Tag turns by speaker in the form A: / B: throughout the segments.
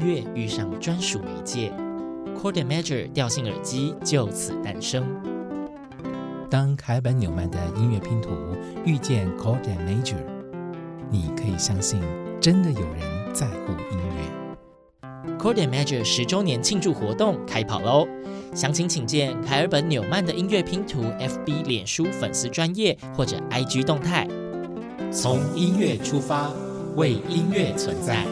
A: 乐遇上专属媒介，Cordamajor 调性耳机就此诞生。
B: 当凯尔本纽曼的音乐拼图遇见 Cordamajor，你可以相信，真的有人在乎音
A: 乐。Cordamajor 十周年庆祝活动开跑喽！详情请见凯尔本纽曼的音乐拼图 FB、脸书粉丝专页或者 IG 动态。从音乐出发，为音乐存在。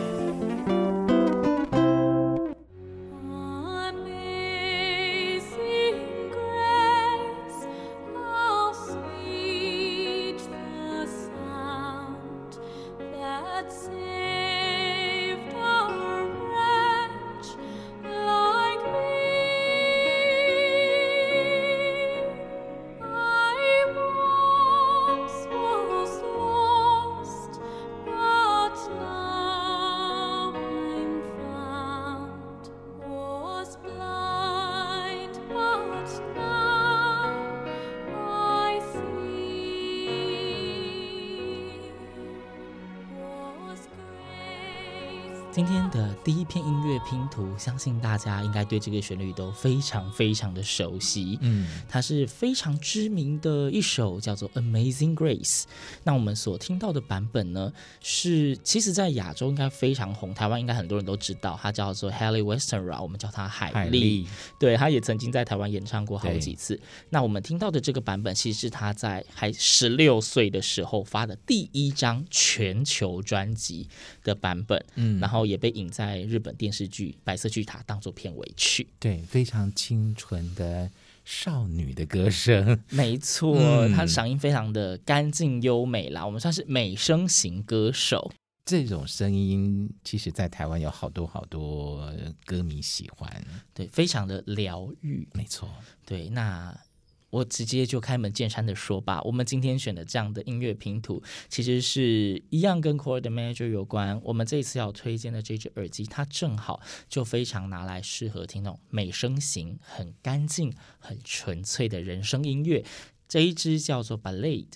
A: 拼图，相信大家应该对这个旋律都非常非常的熟悉。嗯，它是非常知名的一首叫做《Amazing Grace》。那我们所听到的版本呢，是其实在亚洲应该非常红，台湾应该很多人都知道，它叫做 Halle Westenra，我们叫它海莉。海莉对，他也曾经在台湾演唱过好几次。那我们听到的这个版本，其实是他在还十六岁的时候发的第一张全球专辑的版本。嗯，然后。也被引在日本电视剧《白色巨塔》当做片尾曲，
B: 对，非常清纯的少女的歌声，
A: 没错，她的嗓音非常的干净优美啦，我们算是美声型歌手。
B: 这种声音，其实在台湾有好多好多歌迷喜欢，
A: 对，非常的疗愈，
B: 没错，
A: 对，那。我直接就开门见山的说吧，我们今天选的这样的音乐拼图，其实是一样跟 Chord and Major 有关。我们这一次要推荐的这只耳机，它正好就非常拿来适合听那种美声型、很干净、很纯粹的人声音乐。这一支叫做 Ballade。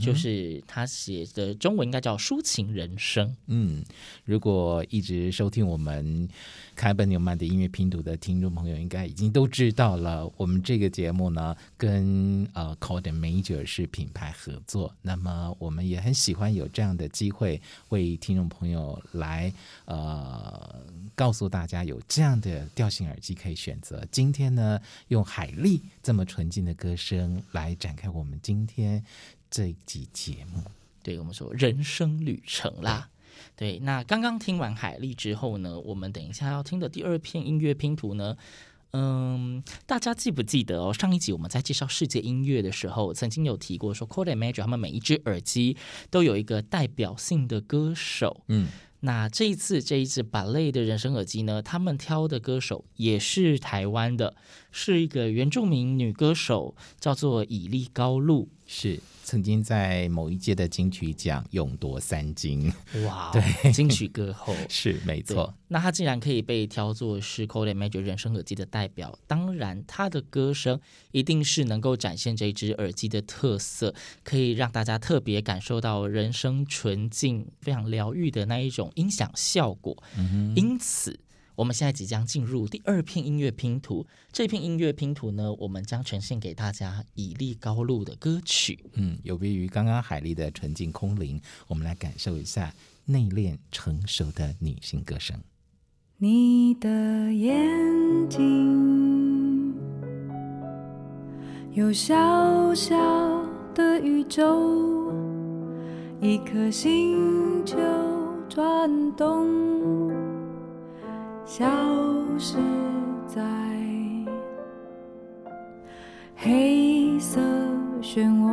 A: 就是他写的中文应该叫抒情人生。
B: 嗯，如果一直收听我们凯本纽曼的音乐拼读的听众朋友，应该已经都知道了。我们这个节目呢，跟呃 and Major 是品牌合作。那么我们也很喜欢有这样的机会，为听众朋友来呃告诉大家有这样的调性耳机可以选择。今天呢，用海莉这么纯净的歌声来展开我们今天。这一集节目，
A: 对我们说人生旅程啦。对，那刚刚听完海丽之后呢，我们等一下要听的第二篇音乐拼图呢，嗯，大家记不记得哦？上一集我们在介绍世界音乐的时候，曾经有提过说，Chord and Major 他们每一只耳机都有一个代表性的歌手。嗯，那这一次这一只 Ballade 的人声耳机呢，他们挑的歌手也是台湾的，是一个原住民女歌手，叫做以利高露，
B: 是。曾经在某一届的金曲奖勇夺三金，
A: 哇！对，金曲歌后
B: 是没错。
A: 那他竟然可以被挑作是 Chord and Major 人声耳机的代表，当然他的歌声一定是能够展现这只耳机的特色，可以让大家特别感受到人声纯净、非常疗愈的那一种音响效果。嗯，因此。我们现在即将进入第二片音乐拼图，这片音乐拼图呢，我们将呈现给大家以利高露的歌曲。
B: 嗯，有别于刚刚海丽的纯净空灵，我们来感受一下内敛成熟的女性歌声。
C: 你的眼睛有小小的宇宙，一颗星球转动。消失在黑色漩涡，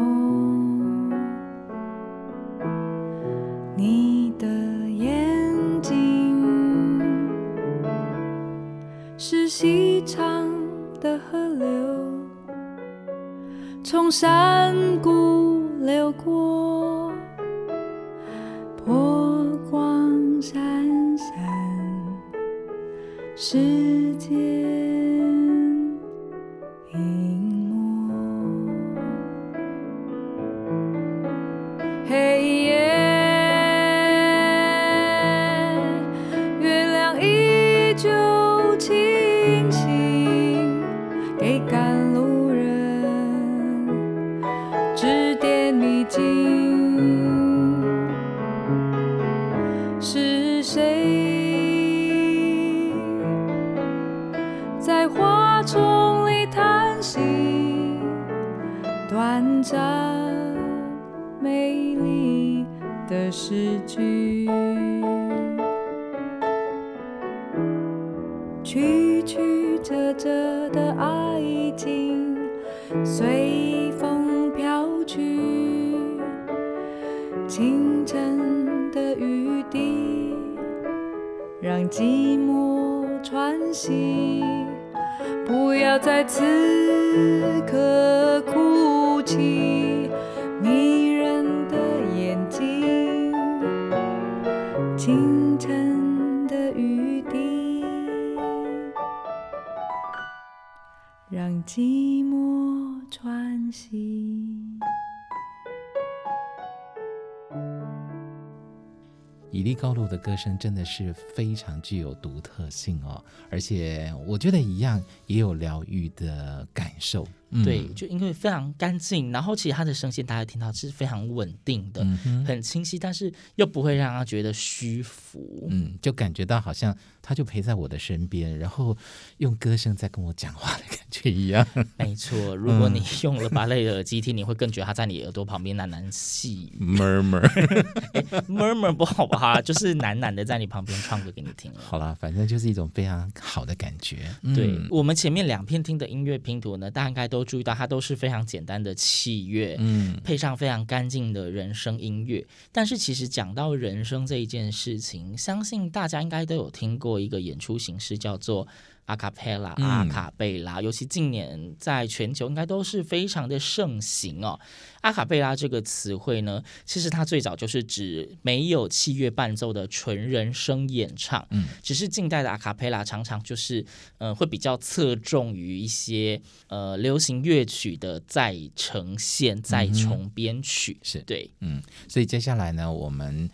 C: 你的眼睛一场的河流，从山谷流过，世界。让寂寞穿行。
B: 以利高露的歌声真的是非常具有独特性哦，而且我觉得一样也有疗愈的感受。
A: 对，就因为非常干净，然后其实他的声线大家听到是非常稳定的，嗯、很清晰，但是又不会让他觉得虚浮，
B: 嗯，就感觉到好像他就陪在我的身边，然后用歌声在跟我讲话的感觉一样。
A: 没错，如果你用了芭蕾耳机听，你会更觉得他在你耳朵旁边喃喃细语，murmur，murmur 不好吧？就是喃喃的在你旁边唱歌给你听。
B: 好了，反正就是一种非常好的感觉。
A: 对、嗯、我们前面两片听的音乐拼图呢，大概都。注意到它都是非常简单的器乐，嗯，配上非常干净的人声音乐。但是其实讲到人声这一件事情，相信大家应该都有听过一个演出形式，叫做。阿卡贝拉，阿卡贝拉，尤其近年在全球应该都是非常的盛行哦。阿卡贝拉这个词汇呢，其实它最早就是指没有器乐伴奏的纯人声演唱。嗯，只是近代的阿卡贝拉常常就是，呃，会比较侧重于一些呃流行乐曲的再呈现、再重编曲。
B: 是
A: 对，
B: 嗯，所以接下来呢，我们。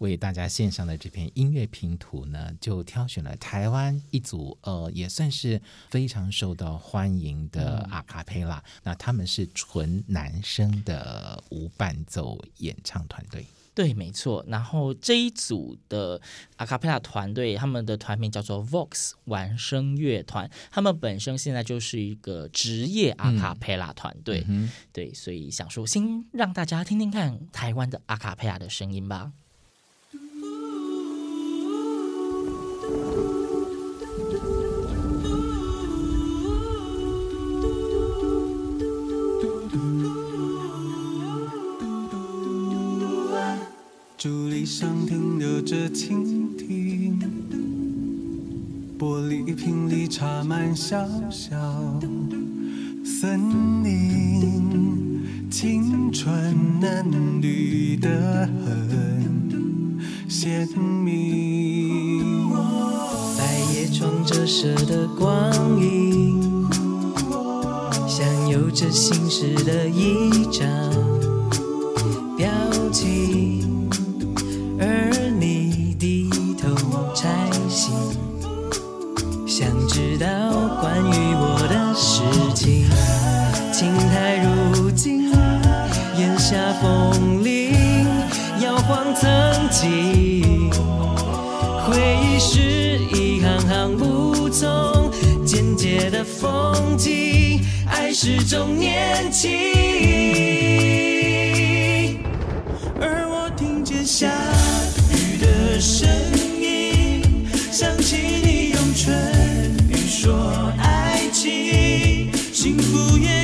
B: 为大家献上的这篇音乐拼图呢，就挑选了台湾一组呃，也算是非常受到欢迎的阿卡佩拉。那他们是纯男生的无伴奏演唱团队。
A: 对，没错。然后这一组的阿卡贝拉团队，他们的团名叫做 Vox 玩声乐团。他们本身现在就是一个职业阿卡贝拉团队。嗯、对，所以想说，先让大家听听看台湾的阿卡贝拉的声音吧。
D: 竹篱上停留着蜻蜓，玻璃瓶里插满小小森林，青春嫩绿的很鲜明。
E: 百叶窗折射的光影，像有着心事的一张曾经。回忆是一行行无从，简洁的风景，爱是种年轻。而我听见下雨的声音，想起你用唇语说爱情，幸福也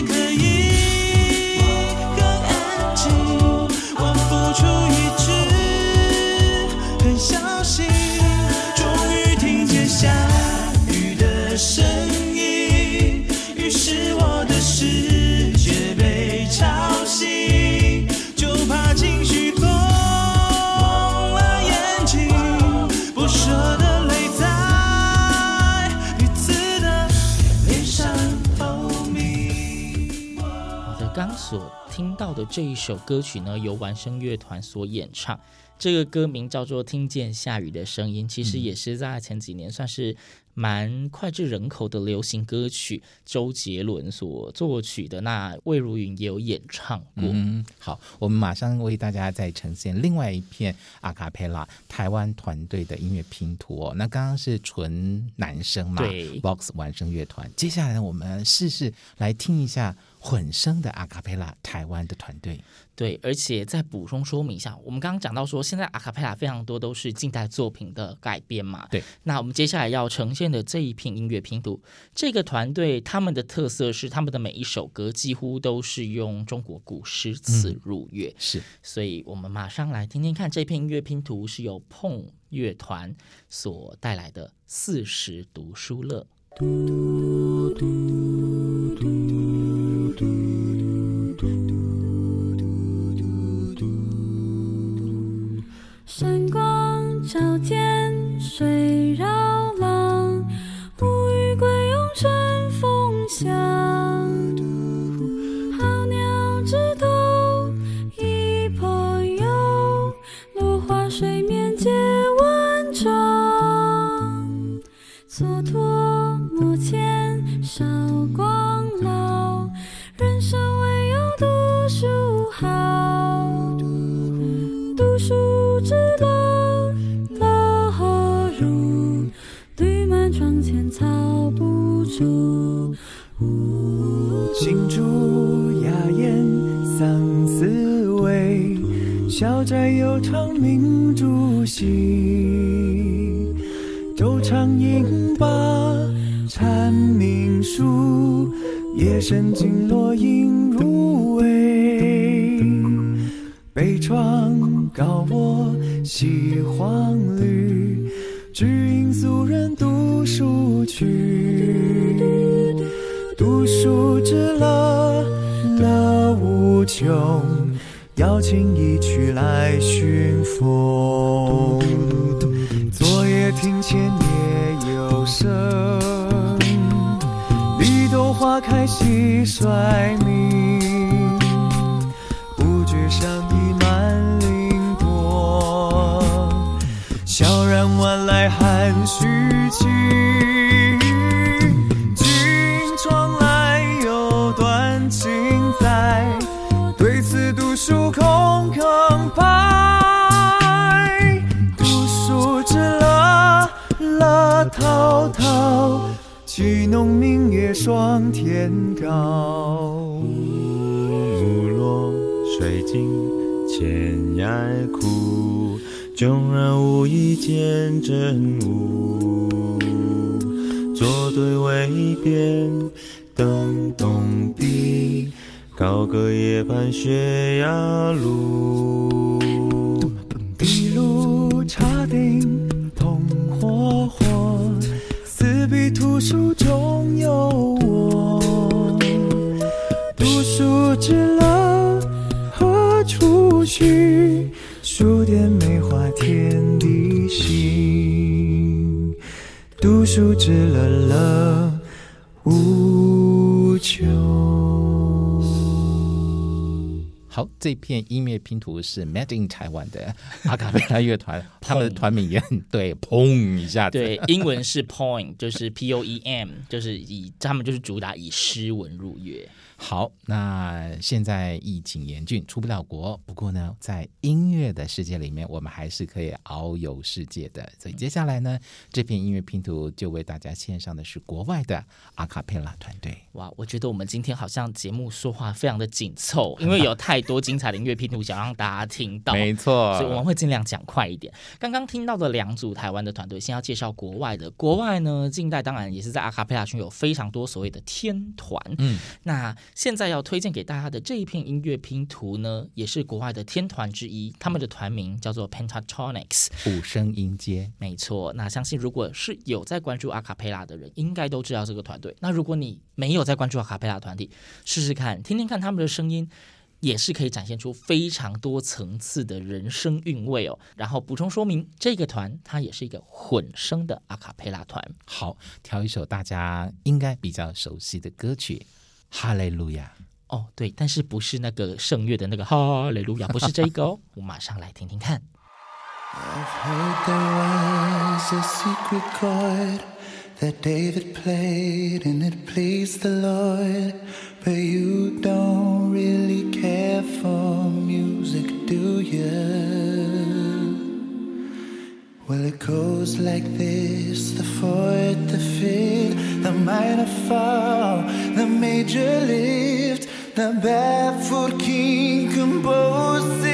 A: 所听到的这一首歌曲呢，由完声乐团所演唱。这个歌名叫做《听见下雨的声音》，其实也是在前几年算是蛮脍炙人口的流行歌曲，周杰伦所作曲的。那魏如云也有演唱过。
B: 嗯，好，我们马上为大家再呈现另外一片阿卡贝拉台湾团队的音乐拼图哦。那刚刚是纯男生嘛？
A: 对
B: ，Box 完声乐团。接下来我们试试来听一下。混声的阿卡贝拉，台湾的团队。
A: 对，而且再补充说明一下，我们刚刚讲到说，现在阿卡贝拉非常多都是近代作品的改编嘛。
B: 对，
A: 那我们接下来要呈现的这一片音乐拼图，这个团队他们的特色是，他们的每一首歌几乎都是用中国古诗词入乐。
B: 嗯、是，
A: 所以我们马上来听听看，这片音乐拼图是由碰乐团所带来的《四时读书乐》。嘟嘟嘟
F: 山
G: 小宅悠长明珠稀。昼长饮。罢蝉鸣书，夜深静落影入微。北窗高卧西黄绿，只因素人读书去。读书之乐，乐无穷，邀请一曲来寻风。昨夜庭前夜有声，绿豆花开蟋蟀鸣，不觉上。悄然晚来寒徐去，金窗来又断情在，书空坑拍。读书之乐，乐滔滔，举农明月霜天高。木落水尽千崖苦。纵然无意见真悟，作对微变，高歌夜半雪呀路。碧路茶鼎同火火，四壁图书中有我。读书之乐何处寻？书店梅花天地心，读书之乐乐无
B: 好，这片音乐拼图是 Made in Taiwan 的阿卡贝拉 乐团，他们的团名也很对，砰一下子。
A: 对，英文是 Poem，就是 P O E M，就是以他们就是主打以诗文入乐。
B: 好，那现在疫情严峻，出不了国。不过呢，在音乐的世界里面，我们还是可以遨游世界的。所以接下来呢，这片音乐拼图就为大家献上的是国外的阿卡佩拉团队。
A: 哇，我觉得我们今天好像节目说话非常的紧凑，因为有太多精彩的音乐拼图想让大家听到。
B: 没错，
A: 所以我们会尽量讲快一点。刚刚听到的两组台湾的团队，先要介绍国外的。国外呢，近代当然也是在阿卡佩拉圈有非常多所谓的天团。嗯，那。现在要推荐给大家的这一片音乐拼图呢，也是国外的天团之一，他们的团名叫做 Pentatonix，
B: 五声音阶，
A: 没错。那相信如果是有在关注阿卡贝拉的人，应该都知道这个团队。那如果你没有在关注阿卡贝拉团体，试试看，听听看他们的声音，也是可以展现出非常多层次的人声韵味哦。然后补充说明，这个团它也是一个混声的阿卡贝拉团。
B: 好，挑一首大家应该比较熟悉的歌曲。哈利路亚。
A: 哦，对，但是不是那个圣乐的那个哈利路亚，不是这个哦。我马上来听听看。
H: I've heard there was a secret chord that David played and it pleased the Lord, but you don't really care for music, do you? Well, it goes like this the fourth, the fifth, the minor fall major lift. The barefoot king
A: composed.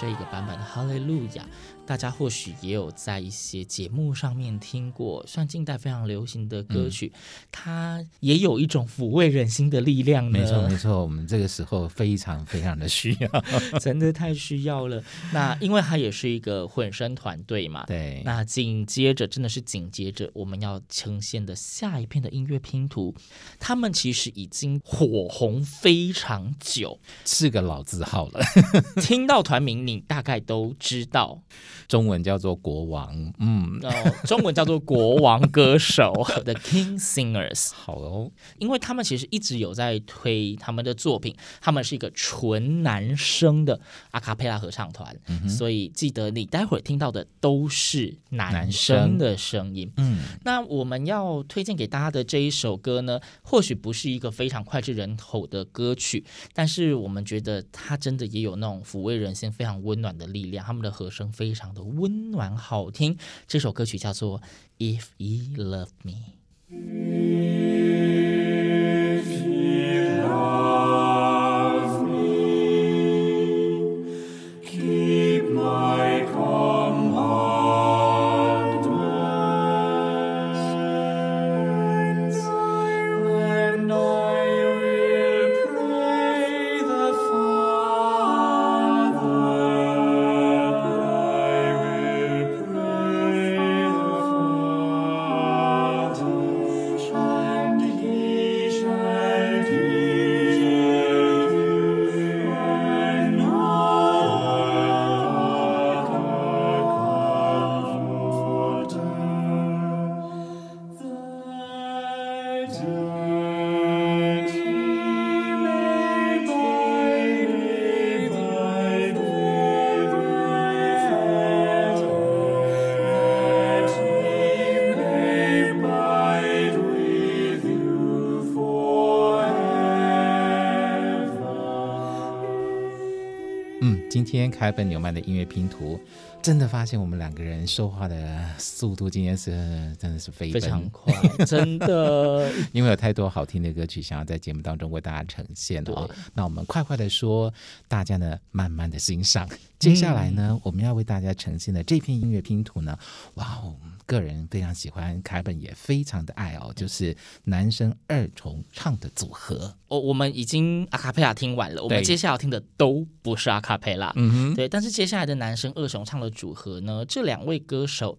A: 这个版本的《哈利路亚》，大家或许也有在一些节目上面听过，算近代非常流行的歌曲，它也有一种抚慰人心的力量呢。
B: 没错没错，我们这个时候非常非常的需要，
A: 真的太需要了。那因为它也是一个混声团队嘛，
B: 对。
A: 那紧接着，真的是紧接着我们要呈现的下一片的音乐拼图，他们其实已经火红非常久，
B: 是个老字号了。
A: 听到团名，你大概都知道，
B: 中文叫做国王，嗯，
A: 哦，中文叫做国王歌手，The King Singers。
B: 好哦，
A: 因为他们其实一直有在推他们的作品，他们是一个纯男生的阿卡贝拉合唱团，嗯、所以记得你待会儿听到的都是男生的声音。嗯，那我们要推荐给大家的这一首歌呢，或许不是一个非常脍炙人口的歌曲，但是我们觉得它真的也有那种抚慰人心、非常温暖的力量。他们的和声非常的温暖好听。这首歌曲叫做《If You Love Me》。
B: 天楷尔本纽曼的音乐拼图，真的发现我们两个人说话的速度今天是真的是飞
A: 非常快，真的，
B: 因为有太多好听的歌曲想要在节目当中为大家呈现哦。那我们快快的说，大家呢慢慢的欣赏。接下来呢，嗯、我们要为大家呈现的这篇音乐拼图呢，哇哦！个人非常喜欢，凯本也非常的爱哦，就是男生二重唱的组合。
A: 哦，我们已经阿卡贝拉听完了，我们接下来要听的都不是阿卡贝拉，嗯哼，对。但是接下来的男生二重唱的组合呢，这两位歌手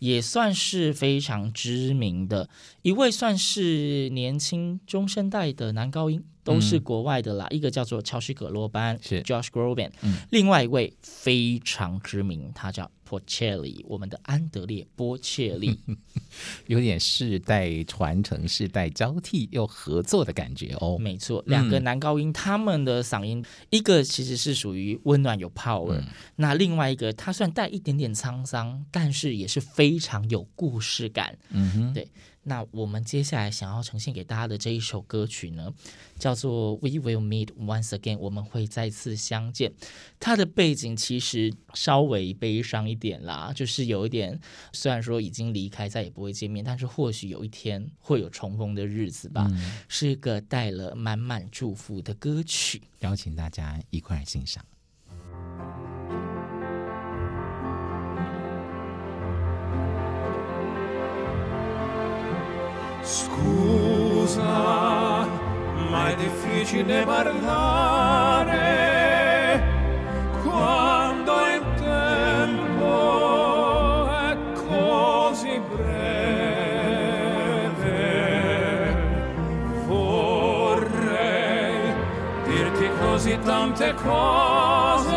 A: 也算是非常知名的，一位算是年轻中生代的男高音，都是国外的啦。嗯、一个叫做乔西葛罗班，是 Josh Groban，嗯，另外一位非常知名，他叫。波切利，我们的安德烈·波切利，
B: 有点世代传承、世代交替又合作的感觉哦。
A: 没错，两个男高音，他们的嗓音，一个其实是属于温暖有 power，嗯，那另外一个他算带一点点沧桑，但是也是非常有故事感。嗯哼，对。那我们接下来想要呈现给大家的这一首歌曲呢，叫做《We Will Meet Once Again》，我们会再次相见。它的背景其实稍微悲伤一点啦，就是有一点，虽然说已经离开，再也不会见面，但是或许有一天会有重逢的日子吧。嗯、是一个带了满满祝福的歌曲，
B: 邀请大家一块儿欣赏。
D: Scusa, ma è difficile parlare quando il tempo è così breve. Vorrei dirti così tante cose,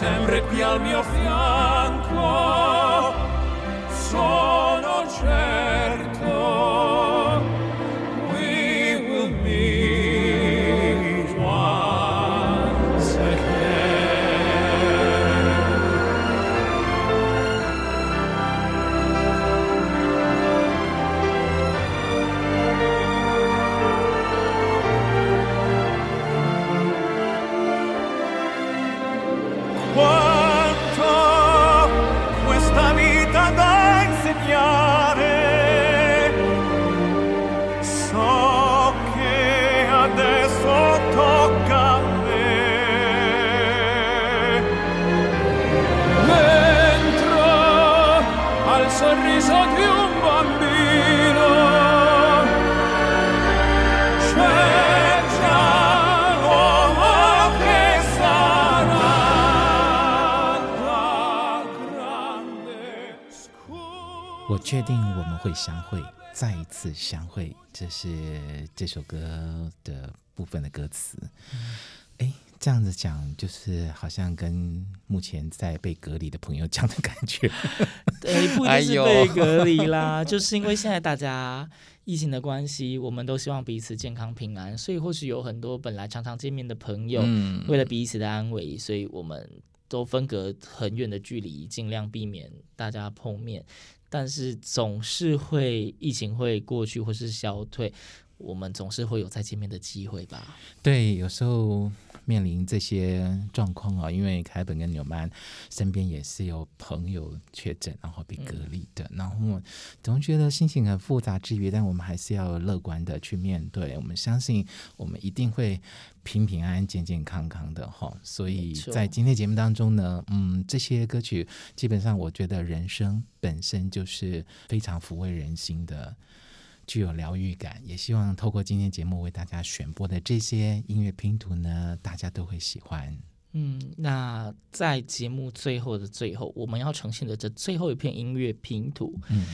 D: sempre qui al mio fianco.
B: 我确定我们会相会，再一次相会，这是这首歌的部分的歌词。哎、这样子讲，就是好像跟目前在被隔离的朋友讲的感觉。
A: 对，不一定是被隔离啦，就是因为现在大家疫情的关系，我们都希望彼此健康平安，所以或许有很多本来常常见面的朋友，嗯、为了彼此的安危，所以我们都分隔很远的距离，尽量避免大家碰面。但是总是会疫情会过去或是消退，我们总是会有再见面的机会吧？
B: 对，有时候面临这些状况啊，因为凯本跟纽曼身边也是有朋友确诊，然后被隔离的，嗯、然后总觉得心情很复杂之余，但我们还是要乐观的去面对。我们相信我们一定会平平安安、健健康康的哈。所以在今天节目当中呢，嗯，这些歌曲基本上我觉得人生本身就是非常抚慰人心的。具有疗愈感，也希望透过今天节目为大家选播的这些音乐拼图呢，大家都会喜欢。
A: 嗯，那在节目最后的最后，我们要呈现的这最后一片音乐拼图，嗯，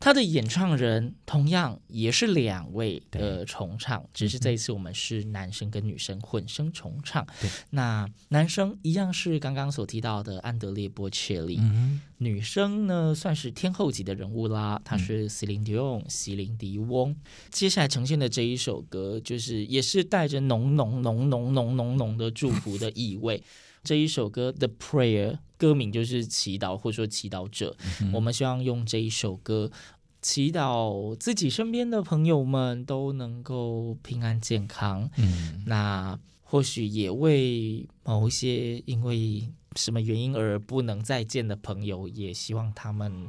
A: 他的演唱人同样也是两位的重唱，只是这一次我们是男生跟女生混声重唱。
B: 对，
A: 那男生一样是刚刚所提到的安德烈波切利，
B: 嗯，
A: 女生呢算是天后级的人物啦，她是席琳迪翁，席琳迪翁。接下来呈现的这一首歌，就是也是带着浓浓浓浓浓浓浓的祝福的意味。这一首歌《The Prayer》歌名就是祈祷，或者说祈祷者。嗯、我们希望用这一首歌祈祷自己身边的朋友们都能够平安健康。嗯，那或许也为某一些因为什么原因而不能再见的朋友，也希望他们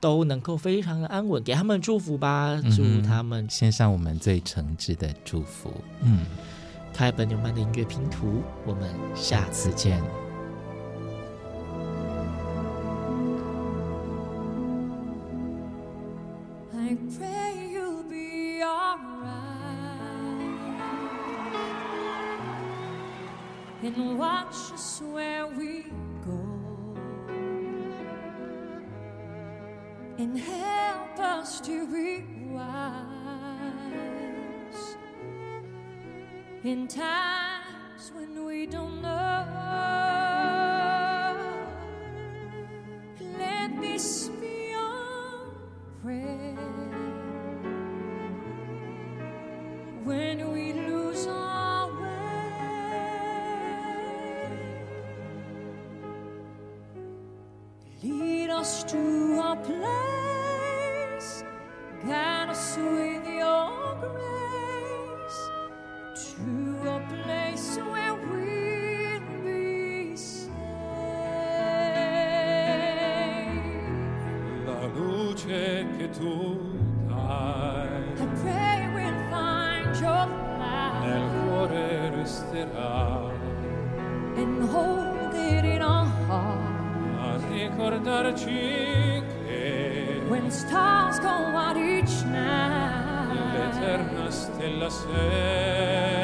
A: 都能够非常的安稳，给他们祝福吧，祝他们
B: 献上我们最诚挚的祝福。嗯。
A: 开本纽曼的音乐拼图，我们下次
F: 见。And watch us where we go and help us to be wise. in times when we don't know. stars go out each night.
D: L'eterna stella sei.